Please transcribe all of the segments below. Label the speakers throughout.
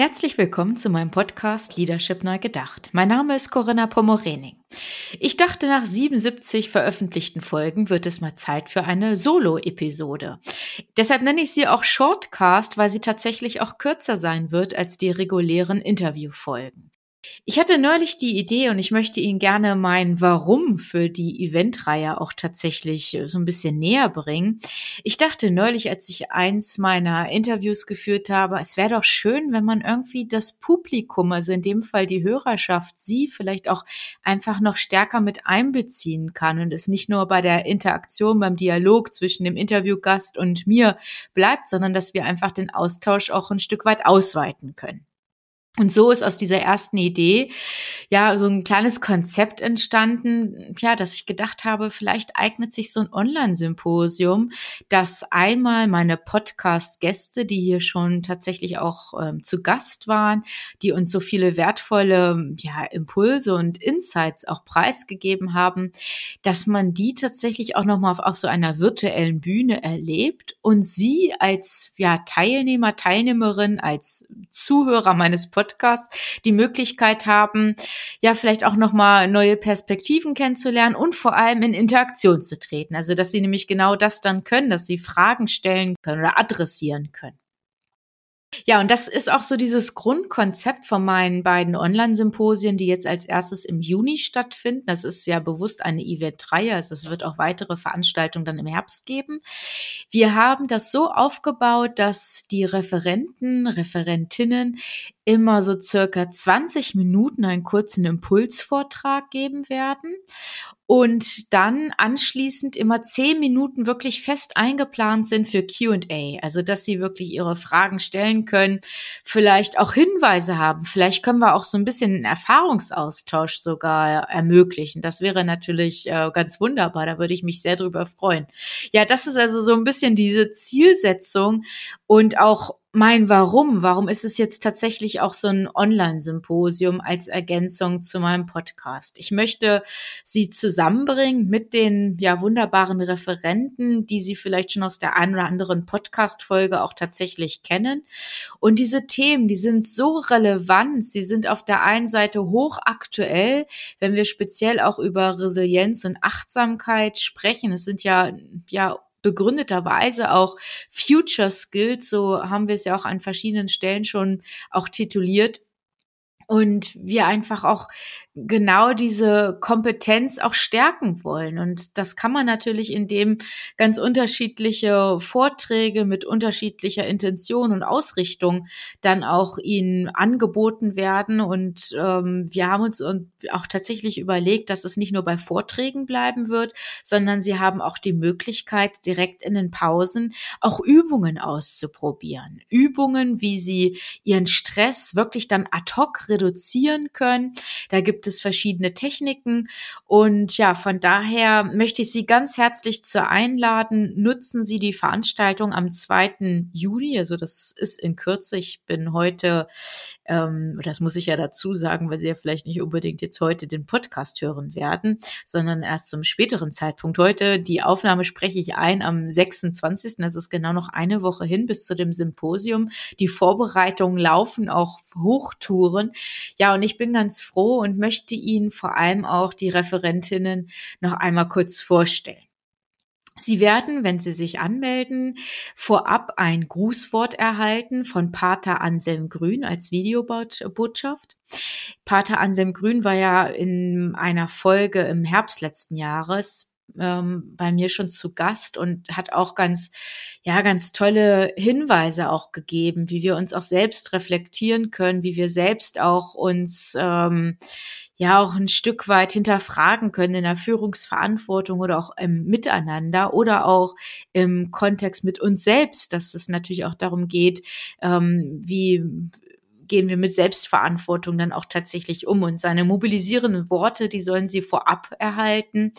Speaker 1: Herzlich willkommen zu meinem Podcast Leadership Neu Gedacht. Mein Name ist Corinna Pomorening. Ich dachte, nach 77 veröffentlichten Folgen wird es mal Zeit für eine Solo-Episode. Deshalb nenne ich sie auch Shortcast, weil sie tatsächlich auch kürzer sein wird als die regulären Interviewfolgen. Ich hatte neulich die Idee und ich möchte Ihnen gerne mein Warum für die Eventreihe auch tatsächlich so ein bisschen näher bringen. Ich dachte neulich, als ich eins meiner Interviews geführt habe, es wäre doch schön, wenn man irgendwie das Publikum, also in dem Fall die Hörerschaft, sie vielleicht auch einfach noch stärker mit einbeziehen kann und es nicht nur bei der Interaktion, beim Dialog zwischen dem Interviewgast und mir bleibt, sondern dass wir einfach den Austausch auch ein Stück weit ausweiten können. Und so ist aus dieser ersten Idee ja so ein kleines Konzept entstanden, ja, dass ich gedacht habe, vielleicht eignet sich so ein Online-Symposium, dass einmal meine Podcast-Gäste, die hier schon tatsächlich auch ähm, zu Gast waren, die uns so viele wertvolle ja, Impulse und Insights auch preisgegeben haben, dass man die tatsächlich auch nochmal auf, auf so einer virtuellen Bühne erlebt und sie als ja, Teilnehmer, Teilnehmerin, als Zuhörer meines Podcasts Podcast die Möglichkeit haben, ja, vielleicht auch nochmal neue Perspektiven kennenzulernen und vor allem in Interaktion zu treten. Also, dass sie nämlich genau das dann können, dass sie Fragen stellen können oder adressieren können. Ja, und das ist auch so dieses Grundkonzept von meinen beiden Online-Symposien, die jetzt als erstes im Juni stattfinden. Das ist ja bewusst eine Event-Reihe, also es wird auch weitere Veranstaltungen dann im Herbst geben. Wir haben das so aufgebaut, dass die Referenten, Referentinnen immer so circa 20 Minuten einen kurzen Impulsvortrag geben werden und dann anschließend immer 10 Minuten wirklich fest eingeplant sind für Q&A, also dass sie wirklich ihre Fragen stellen können, vielleicht auch Hinweise haben, vielleicht können wir auch so ein bisschen einen Erfahrungsaustausch sogar ermöglichen. Das wäre natürlich äh, ganz wunderbar, da würde ich mich sehr drüber freuen. Ja, das ist also so ein bisschen diese Zielsetzung und auch mein Warum. Warum ist es jetzt tatsächlich auch so ein Online-Symposium als Ergänzung zu meinem Podcast? Ich möchte Sie zusammenbringen mit den ja wunderbaren Referenten, die Sie vielleicht schon aus der einen oder anderen Podcast-Folge auch tatsächlich kennen. Und diese Themen, die sind so relevant. Sie sind auf der einen Seite hochaktuell, wenn wir speziell auch über Resilienz und Achtsamkeit sprechen. Es sind ja, ja, begründeterweise auch Future Skills, so haben wir es ja auch an verschiedenen Stellen schon auch tituliert. Und wir einfach auch genau diese Kompetenz auch stärken wollen. Und das kann man natürlich, indem ganz unterschiedliche Vorträge mit unterschiedlicher Intention und Ausrichtung dann auch ihnen angeboten werden. Und ähm, wir haben uns auch tatsächlich überlegt, dass es nicht nur bei Vorträgen bleiben wird, sondern sie haben auch die Möglichkeit, direkt in den Pausen auch Übungen auszuprobieren. Übungen, wie sie ihren Stress wirklich dann ad hoc reduzieren können. Da gibt es verschiedene Techniken. Und ja, von daher möchte ich Sie ganz herzlich zu einladen. Nutzen Sie die Veranstaltung am 2. Juni. Also das ist in Kürze. Ich bin heute, ähm, das muss ich ja dazu sagen, weil Sie ja vielleicht nicht unbedingt jetzt heute den Podcast hören werden, sondern erst zum späteren Zeitpunkt. Heute die Aufnahme spreche ich ein am 26. Das ist genau noch eine Woche hin bis zu dem Symposium. Die Vorbereitungen laufen auch Hochtouren. Ja, und ich bin ganz froh und möchte möchte Ihnen vor allem auch die Referentinnen noch einmal kurz vorstellen. Sie werden, wenn Sie sich anmelden, vorab ein Grußwort erhalten von Pater Anselm Grün als Videobotschaft. Pater Anselm Grün war ja in einer Folge im Herbst letzten Jahres ähm, bei mir schon zu Gast und hat auch ganz, ja, ganz tolle Hinweise auch gegeben, wie wir uns auch selbst reflektieren können, wie wir selbst auch uns, ähm, ja auch ein Stück weit hinterfragen können in der Führungsverantwortung oder auch im Miteinander oder auch im Kontext mit uns selbst, dass es natürlich auch darum geht, ähm, wie gehen wir mit Selbstverantwortung dann auch tatsächlich um? Und seine mobilisierenden Worte, die sollen Sie vorab erhalten.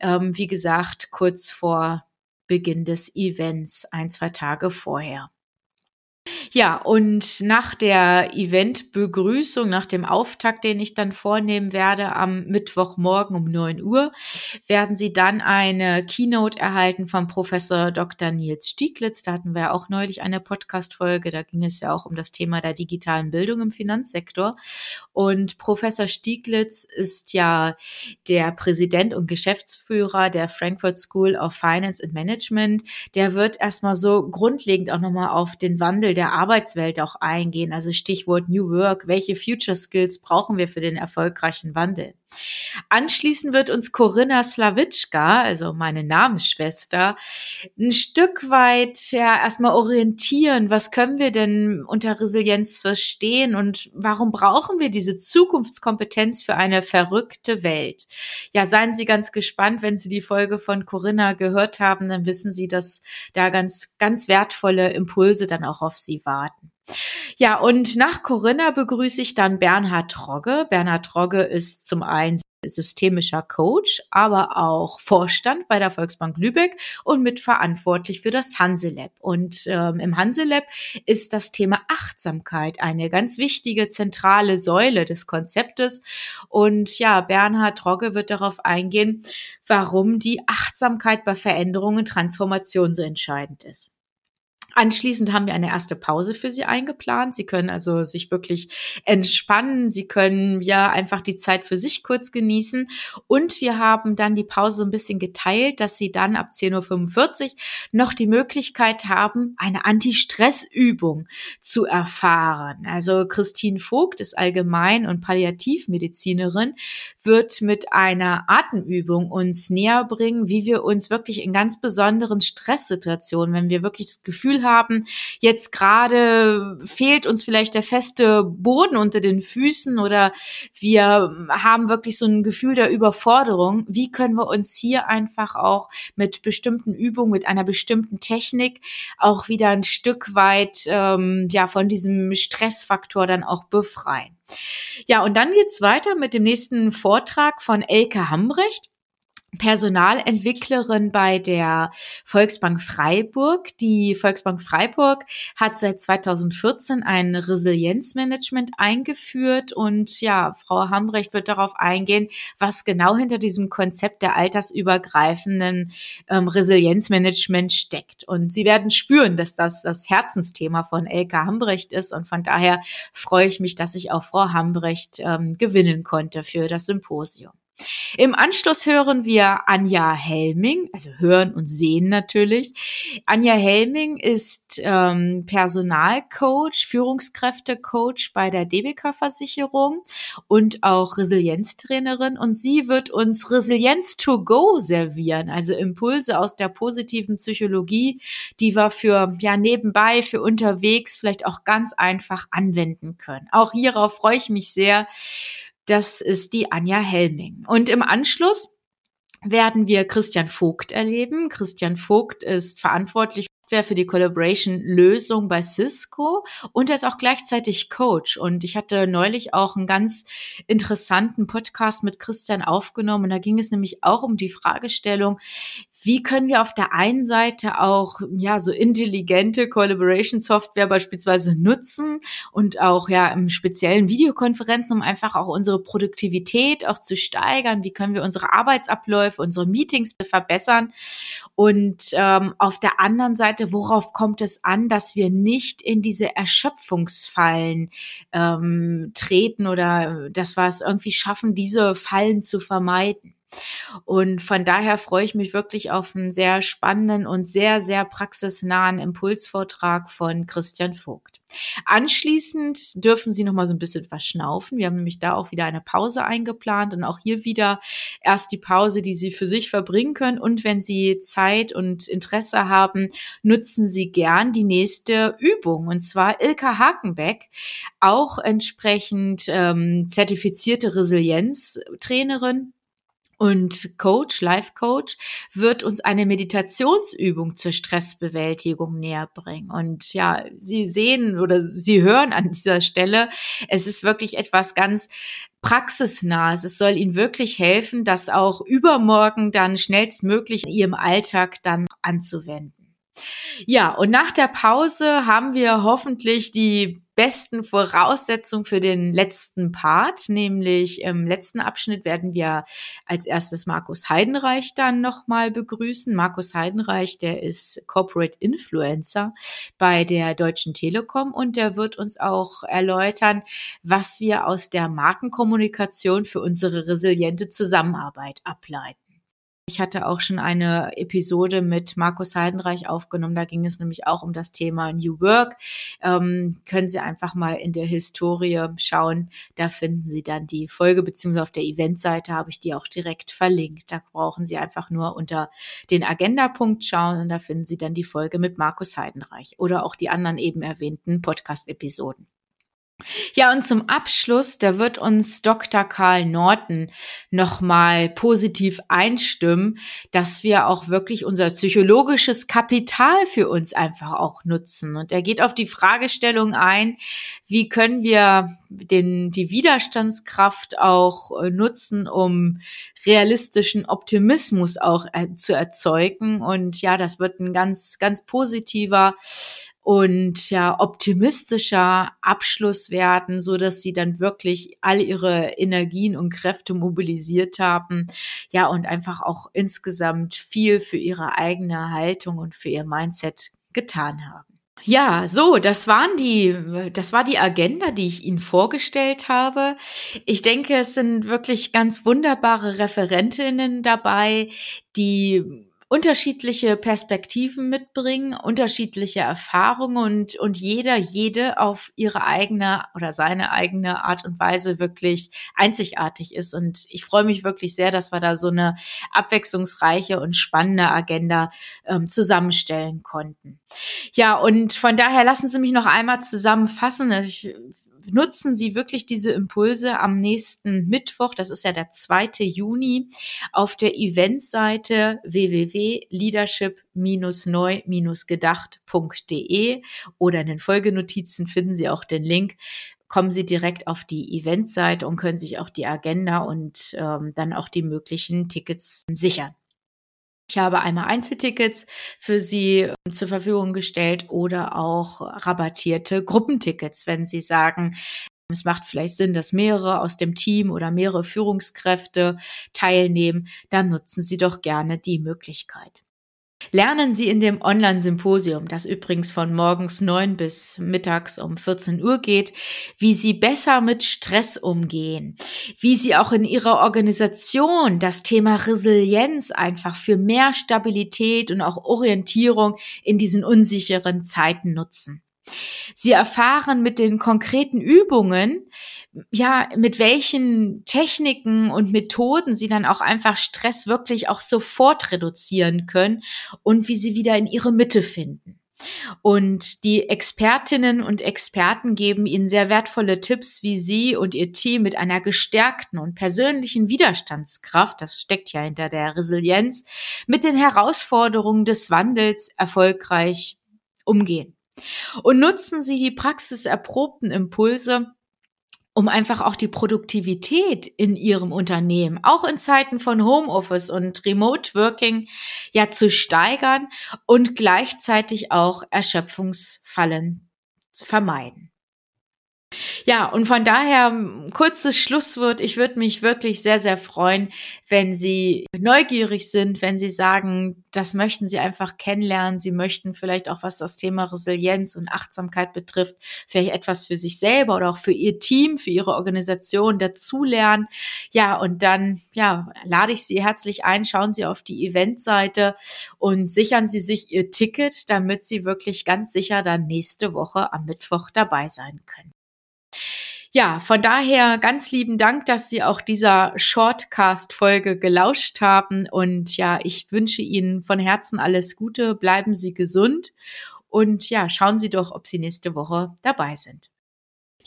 Speaker 1: Ähm, wie gesagt, kurz vor Beginn des Events, ein, zwei Tage vorher. Ja, und nach der Eventbegrüßung, nach dem Auftakt, den ich dann vornehmen werde am Mittwochmorgen um 9 Uhr, werden Sie dann eine Keynote erhalten vom Professor Dr. Nils Stieglitz. Da hatten wir auch neulich eine Podcast-Folge. Da ging es ja auch um das Thema der digitalen Bildung im Finanzsektor. Und Professor Stieglitz ist ja der Präsident und Geschäftsführer der Frankfurt School of Finance and Management. Der wird erstmal so grundlegend auch nochmal auf den Wandel der Arbeitswelt auch eingehen. Also Stichwort New Work. Welche Future Skills brauchen wir für den erfolgreichen Wandel? Anschließend wird uns Corinna Slawitschka, also meine Namensschwester, ein Stück weit ja erstmal orientieren. Was können wir denn unter Resilienz verstehen und warum brauchen wir diese Zukunftskompetenz für eine verrückte Welt? Ja, seien Sie ganz gespannt, wenn Sie die Folge von Corinna gehört haben, dann wissen Sie, dass da ganz, ganz wertvolle Impulse dann auch auf Sie warten. Ja, und nach Corinna begrüße ich dann Bernhard Rogge. Bernhard Rogge ist zum einen systemischer Coach, aber auch Vorstand bei der Volksbank Lübeck und mitverantwortlich für das Hanselab. Und ähm, im Hanselab ist das Thema Achtsamkeit eine ganz wichtige zentrale Säule des Konzeptes. Und ja, Bernhard Rogge wird darauf eingehen, warum die Achtsamkeit bei Veränderungen und Transformation so entscheidend ist. Anschließend haben wir eine erste Pause für Sie eingeplant. Sie können also sich wirklich entspannen. Sie können ja einfach die Zeit für sich kurz genießen. Und wir haben dann die Pause ein bisschen geteilt, dass Sie dann ab 10.45 Uhr noch die Möglichkeit haben, eine Anti-Stress-Übung zu erfahren. Also Christine Vogt ist Allgemein- und Palliativmedizinerin, wird mit einer Atemübung uns näher bringen, wie wir uns wirklich in ganz besonderen Stresssituationen, wenn wir wirklich das Gefühl haben, jetzt gerade fehlt uns vielleicht der feste Boden unter den Füßen oder wir haben wirklich so ein Gefühl der Überforderung. Wie können wir uns hier einfach auch mit bestimmten Übungen, mit einer bestimmten Technik auch wieder ein Stück weit ähm, ja von diesem Stressfaktor dann auch befreien? Ja, und dann geht's weiter mit dem nächsten Vortrag von Elke Hambrecht. Personalentwicklerin bei der Volksbank Freiburg. Die Volksbank Freiburg hat seit 2014 ein Resilienzmanagement eingeführt und ja, Frau Hambrecht wird darauf eingehen, was genau hinter diesem Konzept der altersübergreifenden ähm, Resilienzmanagement steckt. Und Sie werden spüren, dass das das Herzensthema von Elke Hambrecht ist und von daher freue ich mich, dass ich auch Frau Hambrecht ähm, gewinnen konnte für das Symposium. Im Anschluss hören wir Anja Helming, also hören und sehen natürlich. Anja Helming ist ähm, Personalcoach, Führungskräftecoach bei der DBK-Versicherung und auch Resilienztrainerin. Und sie wird uns Resilienz to go servieren, also Impulse aus der positiven Psychologie, die wir für ja nebenbei, für unterwegs vielleicht auch ganz einfach anwenden können. Auch hierauf freue ich mich sehr. Das ist die Anja Helming. Und im Anschluss werden wir Christian Vogt erleben. Christian Vogt ist verantwortlich für die Collaboration-Lösung bei Cisco und er ist auch gleichzeitig Coach. Und ich hatte neulich auch einen ganz interessanten Podcast mit Christian aufgenommen. Und da ging es nämlich auch um die Fragestellung, wie können wir auf der einen Seite auch ja so intelligente Collaboration Software beispielsweise nutzen und auch ja im speziellen Videokonferenzen, um einfach auch unsere Produktivität auch zu steigern. Wie können wir unsere Arbeitsabläufe, unsere Meetings verbessern? Und ähm, auf der anderen Seite, worauf kommt es an, dass wir nicht in diese Erschöpfungsfallen ähm, treten oder dass wir es irgendwie schaffen, diese Fallen zu vermeiden? Und von daher freue ich mich wirklich auf einen sehr spannenden und sehr, sehr praxisnahen Impulsvortrag von Christian Vogt. Anschließend dürfen Sie noch mal so ein bisschen verschnaufen. Wir haben nämlich da auch wieder eine Pause eingeplant und auch hier wieder erst die Pause, die Sie für sich verbringen können. Und wenn Sie Zeit und Interesse haben, nutzen Sie gern die nächste Übung. Und zwar Ilka Hakenbeck, auch entsprechend ähm, zertifizierte Resilienztrainerin und Coach, Life Coach, wird uns eine Meditationsübung zur Stressbewältigung näher bringen. Und ja, Sie sehen oder Sie hören an dieser Stelle, es ist wirklich etwas ganz praxisnahes. Es soll Ihnen wirklich helfen, das auch übermorgen dann schnellstmöglich in Ihrem Alltag dann anzuwenden. Ja, und nach der Pause haben wir hoffentlich die besten Voraussetzungen für den letzten Part, nämlich im letzten Abschnitt werden wir als erstes Markus Heidenreich dann nochmal begrüßen. Markus Heidenreich, der ist Corporate Influencer bei der Deutschen Telekom und der wird uns auch erläutern, was wir aus der Markenkommunikation für unsere resiliente Zusammenarbeit ableiten. Ich hatte auch schon eine Episode mit Markus Heidenreich aufgenommen. Da ging es nämlich auch um das Thema New Work. Ähm, können Sie einfach mal in der Historie schauen. Da finden Sie dann die Folge, beziehungsweise auf der Eventseite habe ich die auch direkt verlinkt. Da brauchen Sie einfach nur unter den Agenda-Punkt schauen und da finden Sie dann die Folge mit Markus Heidenreich oder auch die anderen eben erwähnten Podcast-Episoden. Ja, und zum Abschluss, da wird uns Dr. Karl Norton nochmal positiv einstimmen, dass wir auch wirklich unser psychologisches Kapital für uns einfach auch nutzen. Und er geht auf die Fragestellung ein, wie können wir den, die Widerstandskraft auch äh, nutzen, um realistischen Optimismus auch äh, zu erzeugen. Und ja, das wird ein ganz, ganz positiver und ja optimistischer Abschluss werden, so dass sie dann wirklich all ihre Energien und Kräfte mobilisiert haben, ja und einfach auch insgesamt viel für ihre eigene Haltung und für ihr Mindset getan haben. Ja, so, das waren die, das war die Agenda, die ich Ihnen vorgestellt habe. Ich denke, es sind wirklich ganz wunderbare Referentinnen dabei, die unterschiedliche Perspektiven mitbringen, unterschiedliche Erfahrungen und, und jeder, jede auf ihre eigene oder seine eigene Art und Weise wirklich einzigartig ist. Und ich freue mich wirklich sehr, dass wir da so eine abwechslungsreiche und spannende Agenda ähm, zusammenstellen konnten. Ja, und von daher lassen Sie mich noch einmal zusammenfassen. Ich nutzen Sie wirklich diese Impulse am nächsten Mittwoch, das ist ja der 2. Juni, auf der Eventseite www.leadership-neu-gedacht.de oder in den Folgenotizen finden Sie auch den Link kommen Sie direkt auf die Eventseite und können sich auch die Agenda und ähm, dann auch die möglichen Tickets sichern. Ich habe einmal Einzeltickets für Sie ähm, zur Verfügung gestellt oder auch rabattierte Gruppentickets, wenn Sie sagen, es macht vielleicht Sinn, dass mehrere aus dem Team oder mehrere Führungskräfte teilnehmen, dann nutzen Sie doch gerne die Möglichkeit. Lernen Sie in dem Online-Symposium, das übrigens von morgens neun bis mittags um 14 Uhr geht, wie Sie besser mit Stress umgehen, wie Sie auch in Ihrer Organisation das Thema Resilienz einfach für mehr Stabilität und auch Orientierung in diesen unsicheren Zeiten nutzen. Sie erfahren mit den konkreten Übungen, ja, mit welchen Techniken und Methoden sie dann auch einfach Stress wirklich auch sofort reduzieren können und wie sie wieder in ihre Mitte finden. Und die Expertinnen und Experten geben Ihnen sehr wertvolle Tipps, wie Sie und Ihr Team mit einer gestärkten und persönlichen Widerstandskraft, das steckt ja hinter der Resilienz, mit den Herausforderungen des Wandels erfolgreich umgehen. Und nutzen Sie die praxiserprobten Impulse, um einfach auch die Produktivität in Ihrem Unternehmen, auch in Zeiten von Homeoffice und Remote Working, ja zu steigern und gleichzeitig auch Erschöpfungsfallen zu vermeiden. Ja, und von daher kurzes Schlusswort. Ich würde mich wirklich sehr, sehr freuen, wenn Sie neugierig sind, wenn Sie sagen, das möchten Sie einfach kennenlernen. Sie möchten vielleicht auch, was das Thema Resilienz und Achtsamkeit betrifft, vielleicht etwas für sich selber oder auch für Ihr Team, für Ihre Organisation dazulernen. Ja, und dann, ja, lade ich Sie herzlich ein. Schauen Sie auf die Eventseite und sichern Sie sich Ihr Ticket, damit Sie wirklich ganz sicher dann nächste Woche am Mittwoch dabei sein können. Ja, von daher ganz lieben Dank, dass Sie auch dieser Shortcast-Folge gelauscht haben. Und ja, ich wünsche Ihnen von Herzen alles Gute. Bleiben Sie gesund. Und ja, schauen Sie doch, ob Sie nächste Woche dabei sind.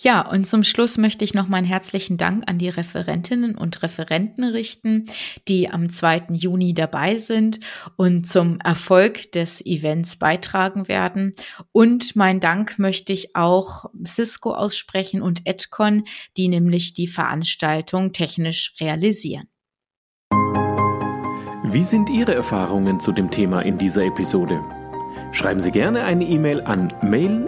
Speaker 1: Ja, und zum Schluss möchte ich noch meinen herzlichen Dank an die Referentinnen und Referenten richten, die am 2. Juni dabei sind und zum Erfolg des Events beitragen werden. Und mein Dank möchte ich auch Cisco aussprechen und Edcon, die nämlich die Veranstaltung technisch realisieren.
Speaker 2: Wie sind Ihre Erfahrungen zu dem Thema in dieser Episode? Schreiben Sie gerne eine E-Mail an mail